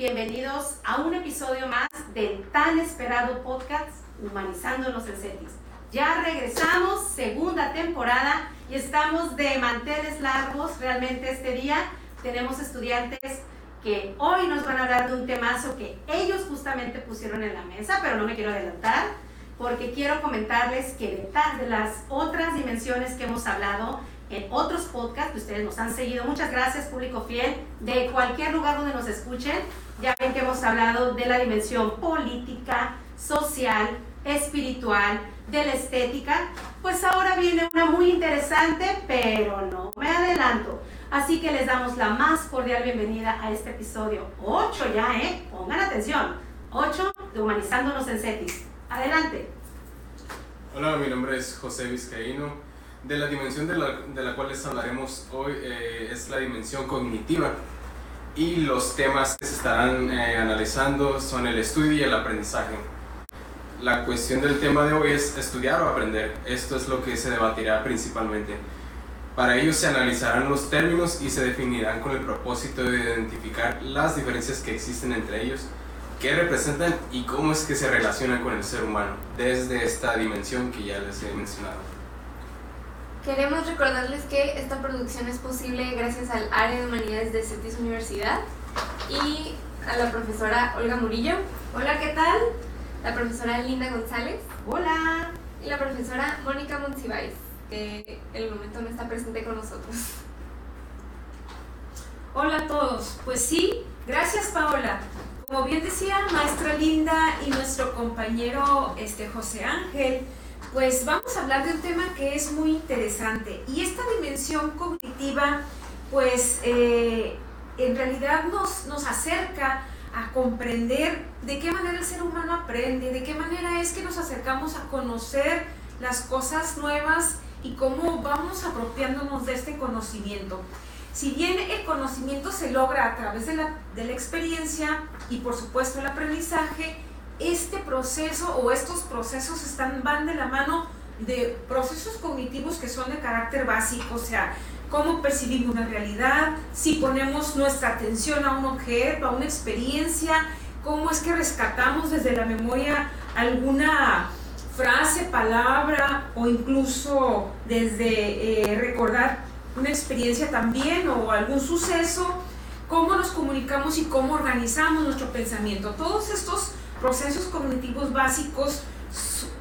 Bienvenidos a un episodio más del tan esperado podcast Humanizándonos en CETIS. Ya regresamos, segunda temporada, y estamos de manteles largos realmente este día. Tenemos estudiantes que hoy nos van a hablar de un temazo que ellos justamente pusieron en la mesa, pero no me quiero adelantar, porque quiero comentarles que detrás de las otras dimensiones que hemos hablado, en otros podcasts que ustedes nos han seguido. Muchas gracias, público fiel, de cualquier lugar donde nos escuchen. Ya ven que hemos hablado de la dimensión política, social, espiritual, de la estética. Pues ahora viene una muy interesante, pero no me adelanto. Así que les damos la más cordial bienvenida a este episodio 8 ya, ¿eh? Pongan atención. 8 de Humanizándonos en CETIS. Adelante. Hola, mi nombre es José Vizcaíno de la dimensión de la, de la cual les hablaremos hoy eh, es la dimensión cognitiva y los temas que se estarán eh, analizando son el estudio y el aprendizaje. La cuestión del tema de hoy es estudiar o aprender. Esto es lo que se debatirá principalmente. Para ello se analizarán los términos y se definirán con el propósito de identificar las diferencias que existen entre ellos, qué representan y cómo es que se relacionan con el ser humano desde esta dimensión que ya les he mencionado. Queremos recordarles que esta producción es posible gracias al área de humanidades de CETIS Universidad y a la profesora Olga Murillo. Hola, ¿qué tal? La profesora Linda González. Hola. Y la profesora Mónica Monsiváis, que en el momento no está presente con nosotros. Hola a todos. Pues sí, gracias Paola. Como bien decía maestra Linda y nuestro compañero este, José Ángel, pues vamos a hablar de un tema que es muy interesante y esta dimensión cognitiva pues eh, en realidad nos, nos acerca a comprender de qué manera el ser humano aprende, de qué manera es que nos acercamos a conocer las cosas nuevas y cómo vamos apropiándonos de este conocimiento. Si bien el conocimiento se logra a través de la, de la experiencia y por supuesto el aprendizaje, este proceso o estos procesos están, van de la mano de procesos cognitivos que son de carácter básico, o sea, cómo percibimos una realidad, si ponemos nuestra atención a un objeto, a una experiencia, cómo es que rescatamos desde la memoria alguna frase, palabra o incluso desde eh, recordar una experiencia también o algún suceso, cómo nos comunicamos y cómo organizamos nuestro pensamiento. Todos estos procesos cognitivos básicos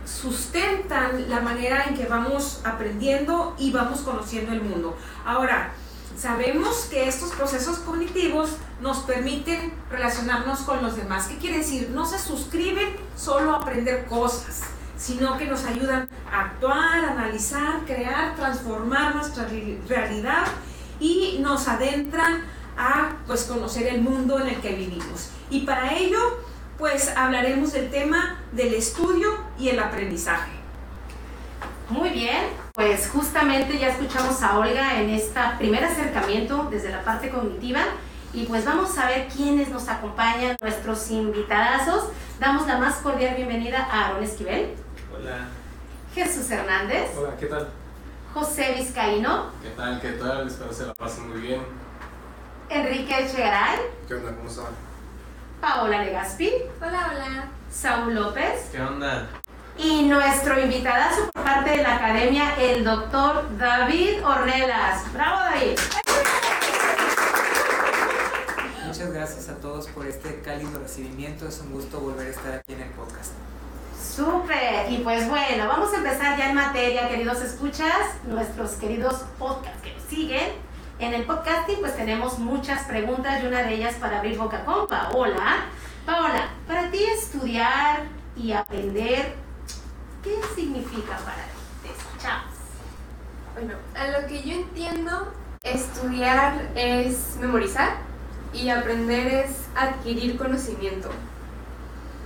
sustentan la manera en que vamos aprendiendo y vamos conociendo el mundo. Ahora, sabemos que estos procesos cognitivos nos permiten relacionarnos con los demás. ¿Qué quiere decir? No se suscriben solo a aprender cosas, sino que nos ayudan a actuar, analizar, crear, transformar nuestra realidad y nos adentran a pues conocer el mundo en el que vivimos. Y para ello pues hablaremos del tema del estudio y el aprendizaje. Muy bien, pues justamente ya escuchamos a Olga en este primer acercamiento desde la parte cognitiva y pues vamos a ver quiénes nos acompañan, nuestros invitadazos. Damos la más cordial bienvenida a Aaron Esquivel. Hola. Jesús Hernández. Hola, ¿qué tal? José Vizcaíno. ¿Qué tal? ¿Qué tal? Espero se la pasen muy bien. Enrique Echegaray. ¿Qué onda? ¿Cómo están? Paola Legaspi. Hola, hola. Saúl López. ¿Qué onda? Y nuestro invitadazo por parte de la academia, el doctor David Ornelas. ¡Bravo, David! Muchas gracias a todos por este cálido recibimiento. Es un gusto volver a estar aquí en el podcast. Súper. Y pues bueno, vamos a empezar ya en materia, queridos escuchas, nuestros queridos podcasts que nos siguen. En el podcasting pues tenemos muchas preguntas y una de ellas para abrir boca con Paola. Paola, para ti estudiar y aprender, ¿qué significa para ti? Te. Bueno, a lo que yo entiendo, estudiar es memorizar y aprender es adquirir conocimiento.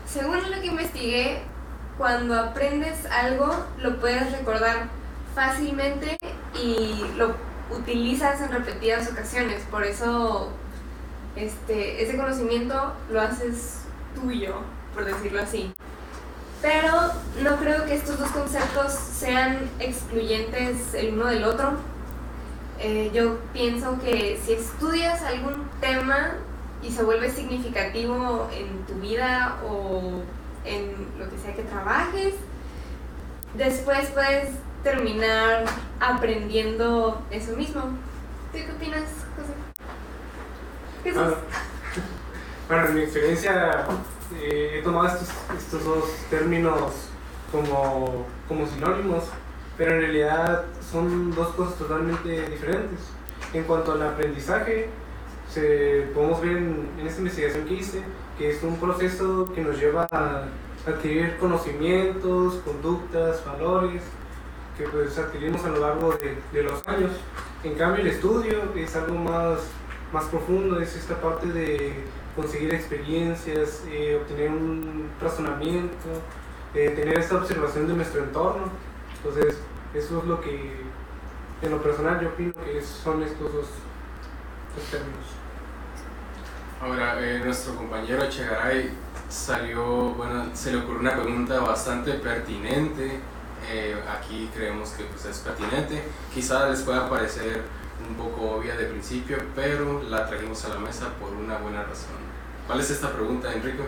Según lo que investigué, cuando aprendes algo lo puedes recordar fácilmente y lo utilizas en repetidas ocasiones, por eso este, ese conocimiento lo haces tuyo, por decirlo así. Pero no creo que estos dos conceptos sean excluyentes el uno del otro. Eh, yo pienso que si estudias algún tema y se vuelve significativo en tu vida o en lo que sea que trabajes, después puedes terminar aprendiendo eso mismo. ¿Tú qué opinas, José? Bueno, bueno, en mi experiencia eh, he tomado estos, estos dos términos como, como sinónimos, pero en realidad son dos cosas totalmente diferentes. En cuanto al aprendizaje, se, podemos ver en, en esta investigación que hice que es un proceso que nos lleva a adquirir conocimientos, conductas, valores, que pues adquirimos a lo largo de, de los años. En cambio el estudio es algo más, más profundo, es esta parte de conseguir experiencias, eh, obtener un razonamiento, eh, tener esta observación de nuestro entorno. Entonces, eso es lo que, en lo personal, yo opino que son estos dos, dos términos. Ahora, eh, nuestro compañero Chegaray salió, bueno, se le ocurrió una pregunta bastante pertinente. Eh, aquí creemos que pues, es pertinente. Quizá les pueda parecer un poco obvia de principio, pero la trajimos a la mesa por una buena razón. ¿Cuál es esta pregunta, Enrico?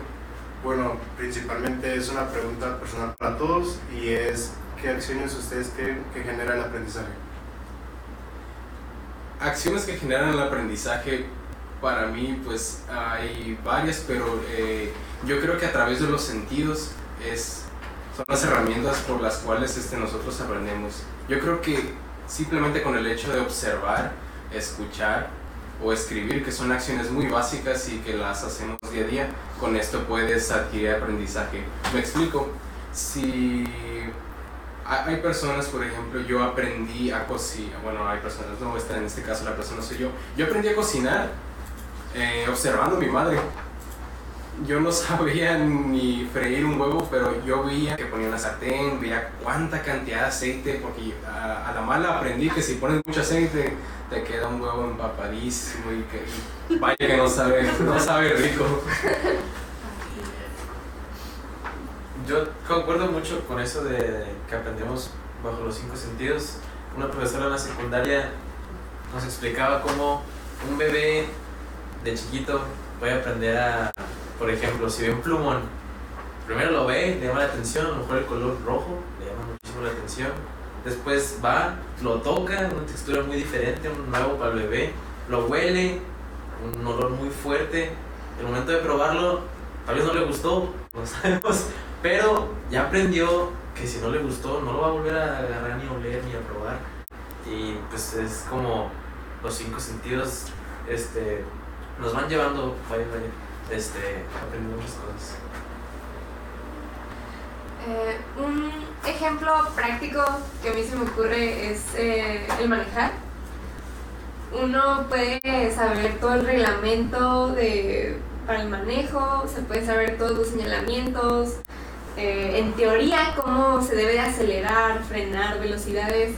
Bueno, principalmente es una pregunta personal para todos y es ¿qué acciones ustedes creen que genera el aprendizaje? Acciones que generan el aprendizaje, para mí, pues hay varias, pero eh, yo creo que a través de los sentidos es, son las herramientas por las cuales este, nosotros aprendemos. Yo creo que simplemente con el hecho de observar, escuchar o escribir, que son acciones muy básicas y que las hacemos día a día, con esto puedes adquirir aprendizaje. Me explico. Si hay personas, por ejemplo, yo aprendí a cocinar, bueno, hay personas, no, esta, en este caso la persona soy yo, yo aprendí a cocinar eh, observando a mi madre. Yo no sabía ni freír un huevo, pero yo veía que ponía una sartén, veía cuánta cantidad de aceite, porque a, la mala aprendí que si pones mucho aceite te queda un huevo empapadísimo y que vaya que no sabe, no sabe rico. Yo concuerdo mucho con eso de que aprendemos bajo los cinco sentidos. Una profesora en la secundaria nos explicaba cómo un bebé de chiquito puede aprender a, por ejemplo, si ve un plumón, primero lo ve, le llama la atención, a lo mejor el color rojo le llama muchísimo la atención. Después va, lo toca, una textura muy diferente, un nuevo para el bebé, lo huele, un olor muy fuerte. El momento de probarlo, tal vez no le gustó, no sabemos, pero ya aprendió que si no le gustó, no lo va a volver a agarrar ni a oler ni a probar. Y pues es como los cinco sentidos este, nos van llevando, vaya, vaya, este, aprendiendo muchas cosas. Eh, un ejemplo práctico que a mí se me ocurre es eh, el manejar. Uno puede saber todo el reglamento de, para el manejo, se puede saber todos los señalamientos, eh, en teoría cómo se debe de acelerar, frenar, velocidades,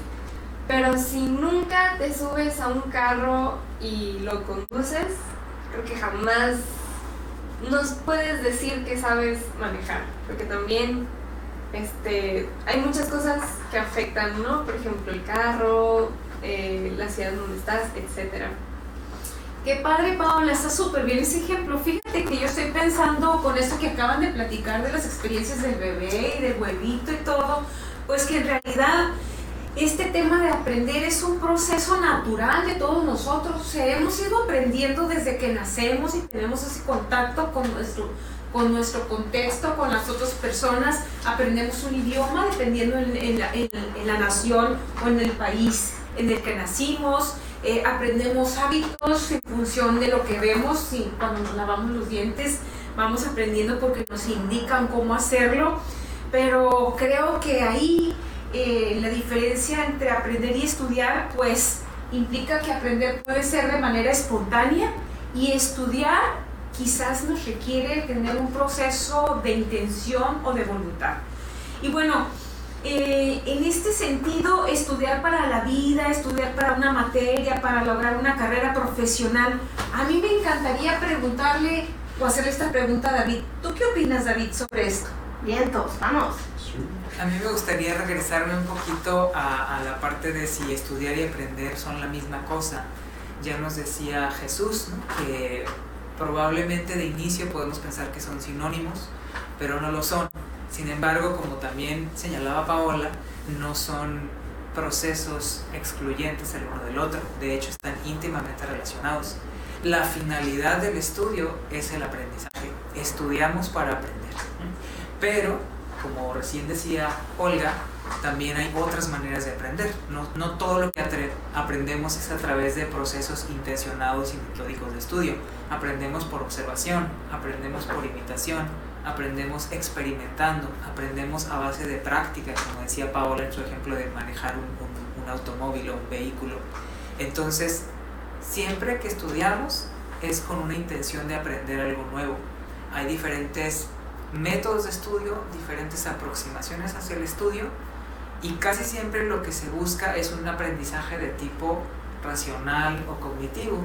pero si nunca te subes a un carro y lo conduces, creo que jamás nos puedes decir que sabes manejar, porque también este, hay muchas cosas que afectan, ¿no? Por ejemplo, el carro, eh, la ciudad donde estás, etcétera. Qué padre, Paola, está súper bien ese ejemplo. Fíjate que yo estoy pensando con esto que acaban de platicar de las experiencias del bebé y del huevito y todo, pues que en realidad este tema de aprender es un proceso natural de todos nosotros. O sea, hemos ido aprendiendo desde que nacemos y tenemos ese contacto con nuestro, con nuestro contexto, con las otras personas. Aprendemos un idioma dependiendo en, en la, en- en la nación o en el país en el que nacimos. Eh, aprendemos hábitos en función de lo que vemos y cuando nos lavamos los dientes vamos aprendiendo porque nos indican cómo hacerlo. Pero creo que ahí eh, la diferencia entre aprender y estudiar, pues implica que aprender puede ser de manera espontánea y estudiar quizás nos requiere tener un proceso de intención o de voluntad. Y bueno, eh, en este sentido, estudiar para la vida, estudiar para una materia, para lograr una carrera profesional, a mí me encantaría preguntarle o hacerle esta pregunta a David. ¿Tú qué opinas, David, sobre esto? Vientos, vamos. A mí me gustaría regresarme un poquito a, la parte de si estudiar y aprender son la misma cosa. Ya nos decía Jesús que Probablemente de inicio podemos pensar que son sinónimos, pero no lo son. Sin embargo, como también señalaba Paola, no son procesos excluyentes el uno del otro, de hecho están íntimamente relacionados. La finalidad del estudio es el aprendizaje, estudiamos para aprender. Pero, como recién decía Olga, también hay otras maneras de aprender. No, no todo lo que aprendemos es a través de procesos intencionados y metódicos de estudio. Aprendemos por observación, aprendemos por imitación, aprendemos experimentando, aprendemos a base de práctica, como decía Paola en su ejemplo de manejar un, un, automóvil o un vehículo. Entonces, siempre que estudiamos es con una intención de aprender algo nuevo. Hay diferentes métodos de estudio, diferentes aproximaciones hacia el estudio y casi siempre lo que se busca es un aprendizaje de tipo racional o cognitivo.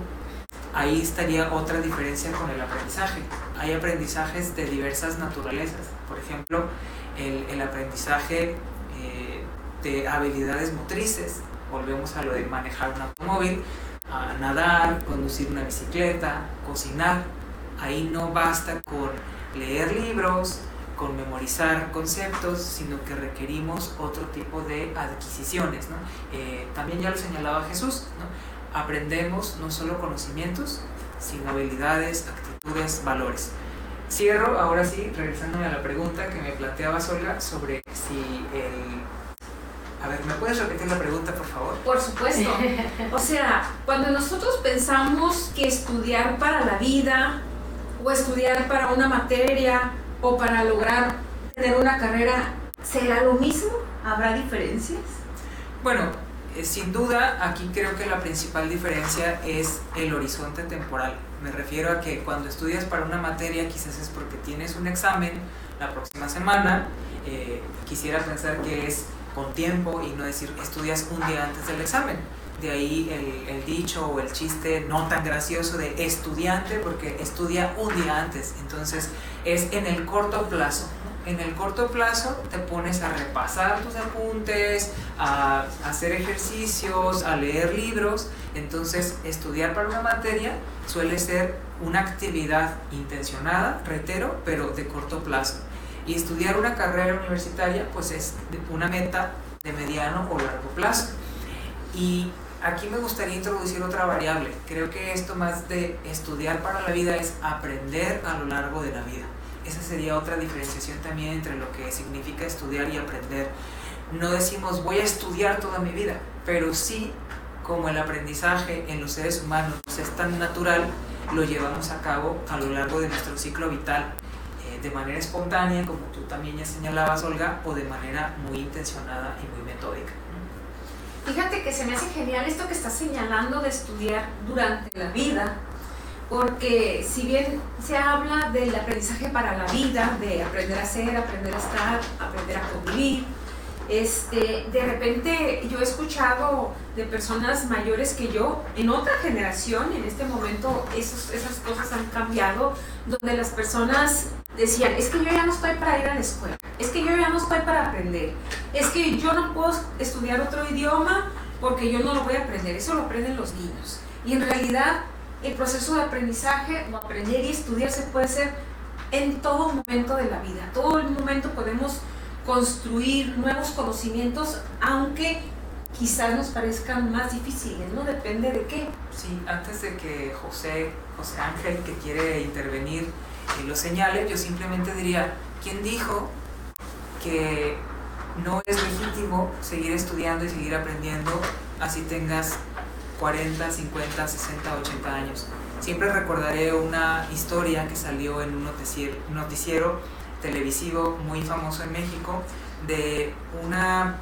Ahí estaría otra diferencia con el aprendizaje. Hay aprendizajes de diversas naturalezas. Por ejemplo, el, el aprendizaje eh, de habilidades motrices. Volvemos a lo de manejar un automóvil, a nadar, conducir una bicicleta, cocinar. Ahí no basta con leer libros, con memorizar conceptos, sino que requerimos otro tipo de adquisiciones. ¿no? Eh, también ya lo señalaba Jesús, ¿no? aprendemos no solo conocimientos, sino habilidades, actitudes, valores. Cierro ahora sí, regresándome a la pregunta que me planteaba Olga sobre si el... A ver, ¿me puedes repetir la pregunta, por favor? Por supuesto. O sea, cuando nosotros pensamos que estudiar para la vida o estudiar para una materia o para lograr tener una carrera, ¿será lo mismo? ¿Habrá diferencias? Bueno, eh, sin duda aquí creo que la principal diferencia es el horizonte temporal. Me refiero a que cuando estudias para una materia quizás es porque tienes un examen la próxima semana. Eh, quisiera pensar que es con tiempo y no decir estudias un día antes del examen. De ahí el, dicho o el chiste no tan gracioso de estudiante porque estudia un día antes. Entonces es en el corto plazo. En el corto plazo te pones a repasar tus apuntes, a hacer ejercicios, a leer libros. Entonces, estudiar para una materia suele ser una actividad intencionada, reitero, pero de corto plazo. Y estudiar una carrera universitaria, pues es una meta de mediano o largo plazo. Y aquí me gustaría introducir otra variable. Creo que esto más de estudiar para la vida es aprender a lo largo de la vida. Esa sería otra diferenciación también entre lo que significa estudiar y aprender. No decimos voy a estudiar toda mi vida, pero sí, como el aprendizaje en los seres humanos es tan natural, lo llevamos a cabo a lo largo de nuestro ciclo vital, eh, de manera espontánea, como tú también ya señalabas, Olga, o de manera muy intencionada y muy metódica. Fíjate que se me hace genial esto que estás señalando de estudiar durante la vida, porque si bien se habla del aprendizaje para la vida, de aprender a ser, aprender a estar, aprender a convivir, este, de repente yo he escuchado de personas mayores que yo, en otra generación, en este momento esas cosas han cambiado, donde las personas decían, es que yo ya no estoy para ir a la escuela, es que yo ya no estoy para aprender, es que yo no puedo estudiar otro idioma porque yo no lo voy a aprender, eso lo aprenden los niños. Y en realidad el proceso de aprendizaje o aprender y estudiar se puede hacer en todo momento de la vida. Todo el momento podemos construir nuevos conocimientos, aunque quizás nos parezcan más difíciles, ¿no? Depende de qué. Sí, antes de que José, José Ángel, que quiere intervenir, y lo señale, yo simplemente diría, ¿quién dijo que no es legítimo seguir estudiando y seguir aprendiendo así tengas 40, 50, 60, 80 años. Siempre recordaré una historia que salió en un noticiero, un noticiero televisivo muy famoso en México de una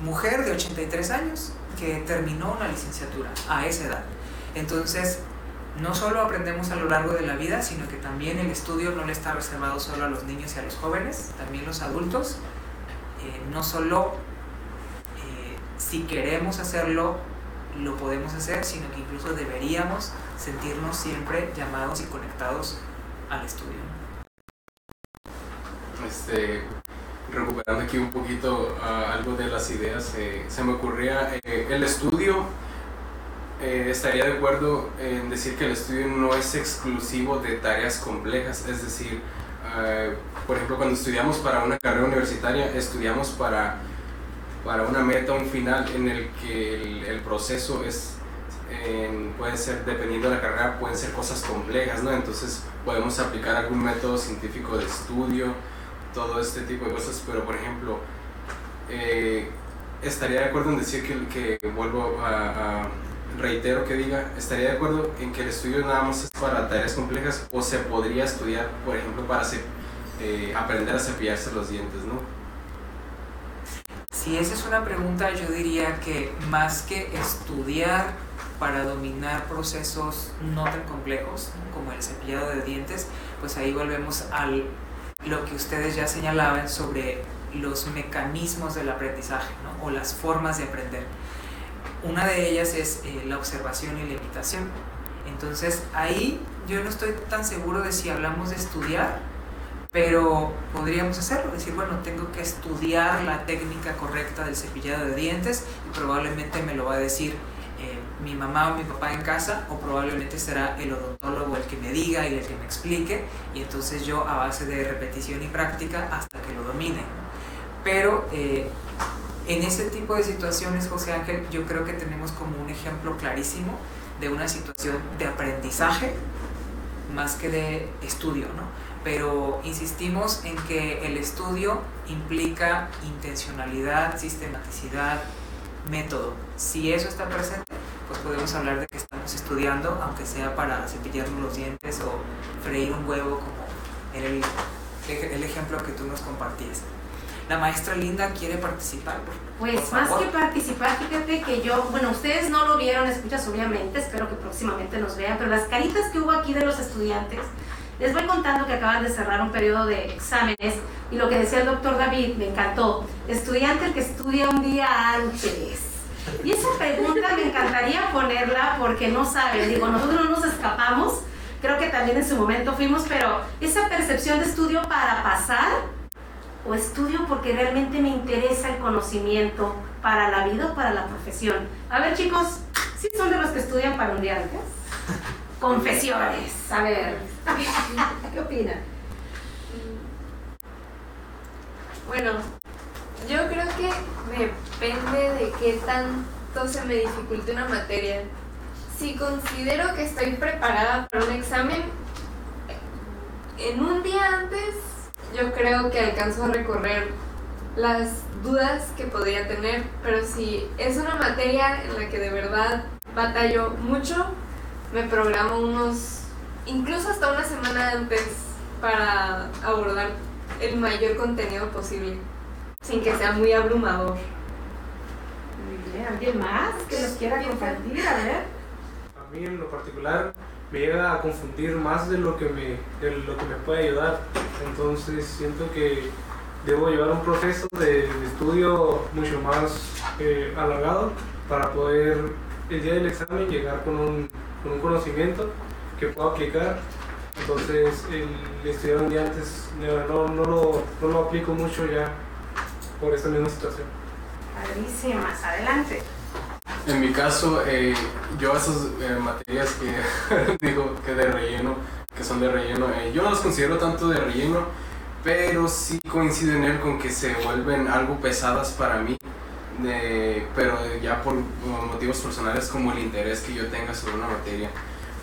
mujer de 83 años que terminó una licenciatura a esa edad. Entonces, no solo aprendemos a lo largo de la vida, sino que también el estudio no le está reservado solo a los niños y a los jóvenes, también los adultos. Eh, no solo eh, si queremos hacerlo lo podemos hacer, sino que incluso deberíamos sentirnos siempre llamados y conectados al estudio. Este, recuperando aquí un poquito uh, algo de las ideas, eh, se me ocurría eh, el estudio eh, estaría de acuerdo en decir que el estudio no es exclusivo de tareas complejas, es decir, eh, por ejemplo, cuando estudiamos para una carrera universitaria, estudiamos para, para una meta, un final en el que el, proceso es, puede ser, dependiendo de la carrera, pueden ser cosas complejas, ¿no? Entonces podemos aplicar algún método científico de estudio, todo este tipo de cosas, pero por ejemplo, eh, estaría de acuerdo en decir que, que vuelvo a, a- reitero que diga, estaría de acuerdo en que el estudio nada más es para tareas complejas o se podría estudiar, por ejemplo, para ce- eh, aprender a cepillarse los dientes, ¿no? Si esa es una pregunta, yo diría que más que estudiar para dominar procesos no tan complejos como el cepillado de dientes, pues ahí volvemos a lo que ustedes ya señalaban sobre los mecanismos del aprendizaje ¿no? o las formas de aprender. Una de ellas es eh, la observación y la imitación. Entonces ahí yo no estoy tan seguro de si hablamos de estudiar pero podríamos hacerlo, decir, bueno, tengo que estudiar la técnica correcta del cepillado de dientes y probablemente me lo va a decir eh, mi mamá o mi papá en casa o probablemente será el odontólogo el que me diga y el que me explique y entonces yo a base de repetición y práctica hasta que lo domine. Pero eh, en ese tipo de situaciones, José Ángel, yo creo que tenemos como un ejemplo clarísimo de una situación de aprendizaje más que de estudio, ¿no? pero insistimos en que el estudio implica intencionalidad, sistematicidad, método. Si eso está presente, pues podemos hablar de que estamos estudiando, aunque sea para cepillarnos los dientes o freír un huevo, como era el, el ejemplo que tú nos compartías. La maestra Linda quiere participar. por- Pues por más favor. que participar, fíjate que yo, bueno, ustedes no lo vieron, escuchas obviamente, espero que próximamente nos vean, pero las caritas que hubo aquí de los estudiantes, les voy contando que acaban de cerrar un periodo de exámenes y lo que decía el doctor David me encantó, estudiante el que estudia un día antes. Y esa pregunta me encantaría ponerla porque no saben, digo, nosotros no nos escapamos, creo que también en su momento fuimos, pero esa percepción de estudio para pasar o estudio porque realmente me interesa el conocimiento para la vida o para la profesión. A ver, chicos, ¿sí son de los que estudian para un día antes? Confesiones. A ver, ¿qué opinan? Bueno, yo creo que depende de qué tanto se me dificulte una materia. Si considero que estoy preparada para un examen, en un día antes yo creo que alcanzo a recorrer las dudas que podría tener, pero si es una materia en la que de verdad batallo mucho, me programo unos, incluso hasta una semana antes para abordar el mayor contenido posible, sin que sea muy abrumador. Muy bien, ¿alguien más que nos quiera compartir? A ver. A mí en lo particular me llega a confundir más de lo que me, de lo que me puede ayudar. Entonces siento que debo llevar un proceso de, de estudio mucho más eh, alargado para poder el día del examen llegar con un, con un conocimiento que pueda aplicar. Entonces el estudiar un día antes no, no, lo, no lo aplico mucho ya por esta misma situación. Padrísimas, adelante. En mi caso, eh, yo esas eh, materias que digo que de relleno, que son de relleno, eh, yo no las considero tanto de relleno, pero sí coincido en él con que se vuelven algo pesadas para mí, pero ya por motivos personales como el interés que yo tenga sobre una materia.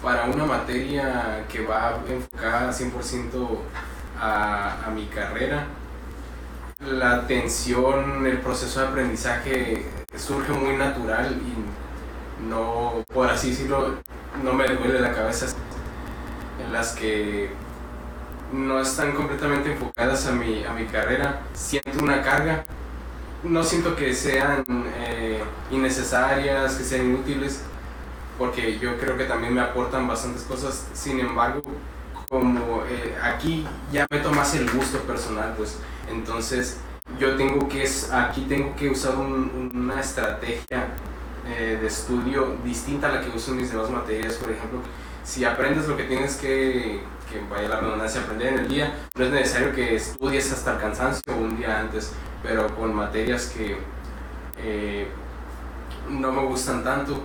Para una materia que va enfocada 100% a, a mi carrera, la atención, el proceso de aprendizaje surge muy natural y no, por así decirlo, no me duele la cabeza en las que no están completamente enfocadas a mi, a mi carrera. Siento una carga, no siento que sean eh, innecesarias, que sean inútiles, porque yo creo que también me aportan bastantes cosas. Sin embargo, como eh, aquí ya me tomas el gusto personal, pues entonces yo tengo que, aquí tengo que usar un- una estrategia eh, de estudio distinta a la que uso en mis demás materias. Por ejemplo, si aprendes lo que tienes que, que vaya la redundancia, aprender en el día, no es necesario que estudies hasta el cansancio un día antes, pero con materias que eh, no me gustan tanto,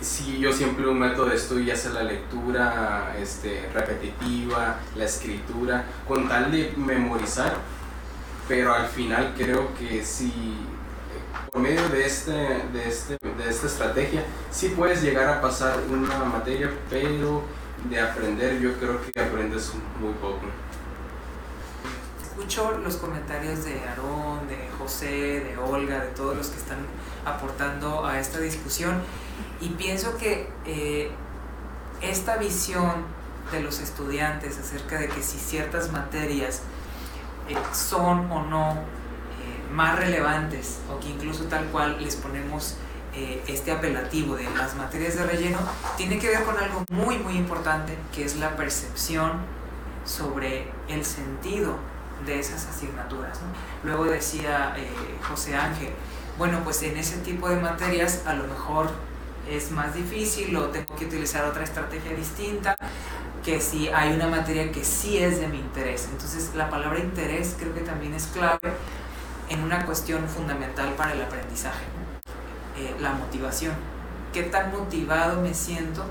sí, yo siempre un método de estudio ya la lectura este, repetitiva, la escritura, con tal de memorizar, pero al final creo que si por medio de, este, de, este, de esta estrategia, sí puedes llegar a pasar una materia, pero de aprender yo creo que aprendes muy poco. Escucho los comentarios de Aarón, de José, de Olga, de todos los que están aportando a esta discusión y pienso que eh, esta visión de los estudiantes acerca de que si ciertas materias eh, son o no eh, más relevantes o que incluso tal cual les ponemos este apelativo de las materias de relleno, tiene que ver con algo muy muy importante que es la percepción sobre el sentido de esas asignaturas. Luego decía José Ángel, bueno, pues en ese tipo de materias a lo mejor es más difícil o tengo que utilizar otra estrategia distinta que si hay una materia que sí es de mi interés. Entonces la palabra interés creo que también es clave en una cuestión fundamental para el aprendizaje, eh, la motivación. ¿Qué tan motivado me siento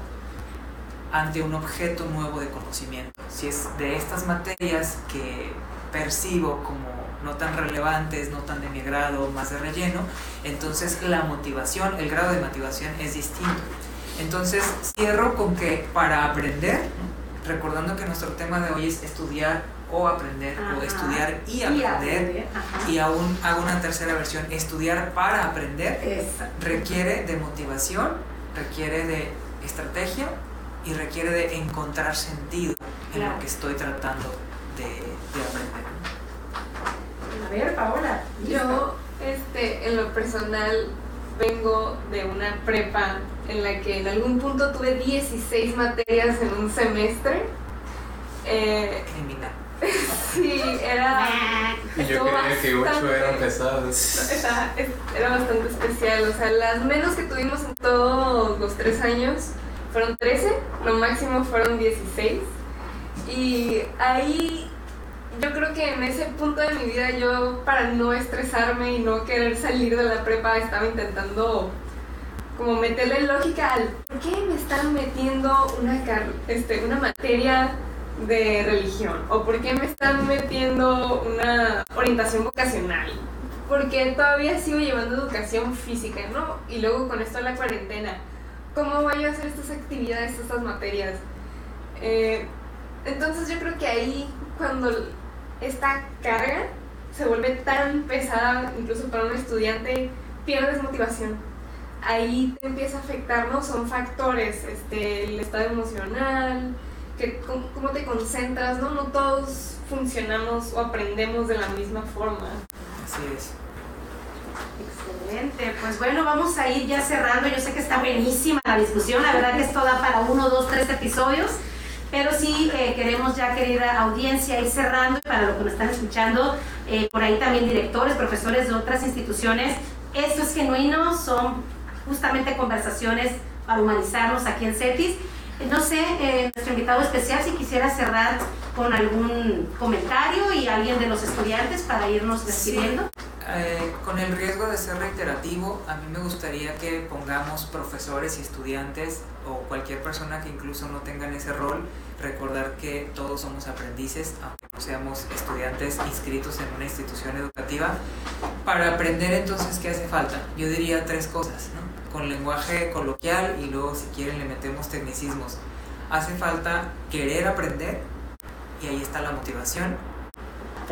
ante un objeto nuevo de conocimiento? Si es de estas materias que percibo como no tan relevantes, no tan de mi grado, más de relleno, entonces la motivación, el grado de motivación es distinto. Entonces cierro con que para aprender, recordando que nuestro tema de hoy es estudiar o aprender, o estudiar y aprender, y, aún hago una tercera versión, estudiar para aprender, requiere de motivación, requiere de estrategia y requiere de encontrar sentido en lo que estoy tratando de, de aprender ver, Paola. Yo, este, en lo personal, vengo de una prepa en la que en algún punto tuve 16 materias en un semestre. Eh, Criminal. sí, era. Y yo creía que 8 eran pesadas. Era, era bastante especial. O sea, las menos que tuvimos en todos los 3 años fueron 13, lo máximo fueron 16. Y ahí yo creo que en ese punto de mi vida yo para no estresarme y no querer salir de la prepa estaba intentando como meterle lógica al ¿por qué me están metiendo una, este, una materia de religión? ¿O por qué me están metiendo una orientación vocacional? Porque todavía sigo llevando educación física, ¿no? Y luego con esto de la cuarentena, ¿cómo voy a hacer estas actividades, estas materias? Eh, entonces yo creo que ahí cuando esta carga se vuelve tan pesada, incluso para un estudiante, pierdes motivación. Ahí te empieza a afectar, ¿no? Son factores, este, el estado emocional, que, cómo te concentras, ¿no? No todos funcionamos o aprendemos de la misma forma. Así es. Excelente, pues bueno, vamos a ir ya cerrando. Yo sé que está buenísima la discusión, la verdad que esto da para uno, dos, tres episodios. Pero sí eh, queremos ya, querida audiencia, ir cerrando para lo que nos están escuchando, eh, por ahí también directores, profesores de otras instituciones. Esto es genuino, son justamente conversaciones para humanizarnos aquí en CETIS. Eh, no sé, nuestro invitado especial, si quisiera cerrar con algún comentario y alguien de los estudiantes para irnos despidiendo. Eh, con el riesgo de ser reiterativo, a mí me gustaría que pongamos profesores y estudiantes o cualquier persona que incluso no tenga ese rol, recordar que todos somos aprendices, aunque no seamos estudiantes inscritos en una institución educativa. Para aprender entonces, ¿qué hace falta? Yo diría tres cosas. Con lenguaje coloquial y luego si quieren le metemos tecnicismos. Hace falta querer aprender y ahí está la motivación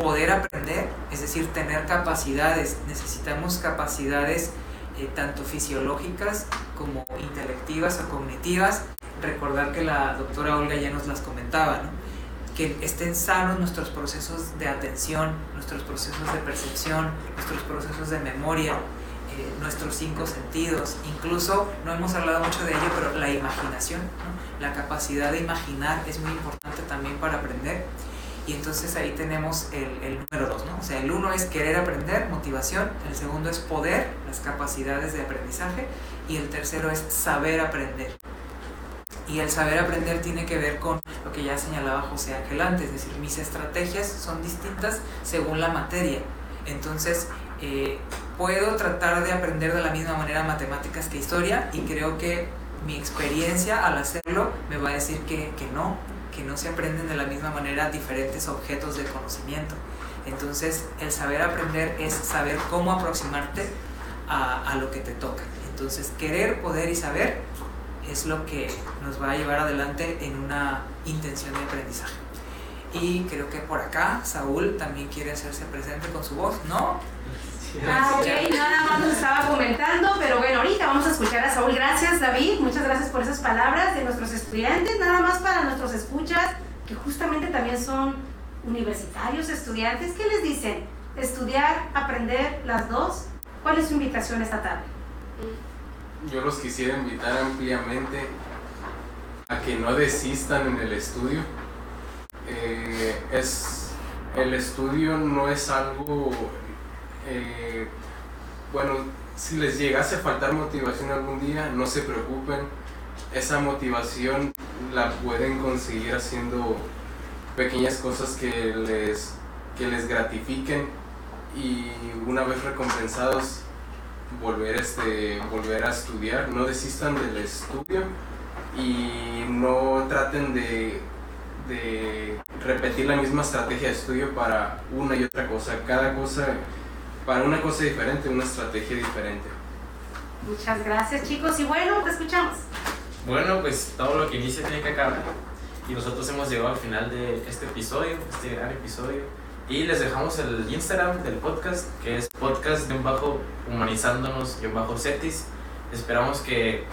poder aprender, es decir, tener capacidades. Necesitamos capacidades eh, tanto fisiológicas como intelectivas o cognitivas. Recordar que la doctora Olga ya nos las comentaba, que estén sanos nuestros procesos de atención, nuestros procesos de percepción, nuestros procesos de memoria, eh, nuestros cinco sentidos, incluso, no hemos hablado mucho de ello, pero la imaginación, la capacidad de imaginar es muy importante también para aprender y entonces ahí tenemos el, el número dos, ¿no? O sea, el uno es querer aprender, motivación, el segundo es poder, las capacidades de aprendizaje, y el tercero es saber aprender. Y el saber aprender tiene que ver con lo que ya señalaba José Ángel antes, es decir, mis estrategias son distintas según la materia. Entonces, eh, puedo tratar de aprender de la misma manera matemáticas que historia y creo que mi experiencia al hacerlo me va a decir que, que no, que no se aprenden de la misma manera diferentes objetos de conocimiento. Entonces, el saber aprender es saber cómo aproximarte a, a lo que te toca. Entonces, querer, poder y saber es lo que nos va a llevar adelante en una intención de aprendizaje. Y creo que por acá Saúl también quiere hacerse presente con su voz, ¿no? Ah, ok, nada más nos estaba comentando, pero bueno, ahorita vamos a escuchar a Saúl. Gracias, David, muchas gracias por esas palabras de nuestros estudiantes, nada más para nuestros escuchas, que justamente también son universitarios, estudiantes. ¿Qué les dicen? Estudiar, aprender, las dos. ¿Cuál es su invitación esta tarde? Yo los quisiera invitar ampliamente a que no desistan en el estudio. Eh, es, el estudio no es algo, eh, bueno, si les llegase a faltar motivación algún día, no se preocupen. Esa motivación la pueden conseguir haciendo pequeñas cosas que les, que les gratifiquen y una vez recompensados volver, este, volver a estudiar, no desistan del estudio y no traten de, de repetir la misma estrategia de estudio para una y otra cosa, cada cosa, para una cosa diferente, una estrategia diferente. Muchas gracias, chicos. Y bueno, te escuchamos. Bueno, pues todo lo que inicia tiene que acabar. Y nosotros hemos llegado al final de este episodio, este gran episodio. Y les dejamos el Instagram del podcast, que es podcast-humanizándonos-cetis. Esperamos que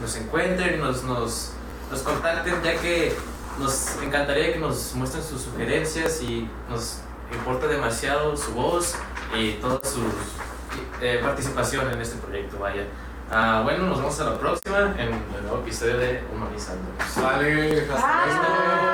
nos encuentren, nos, nos, nos contacten, ya que nos encantaría que nos muestren sus sugerencias y nos importa demasiado su voz y toda su eh, participación en este proyecto, vaya. Ah, bueno, nos vemos a la próxima en el nuevo episodio de Humanizándonos. Sale, hasta luego.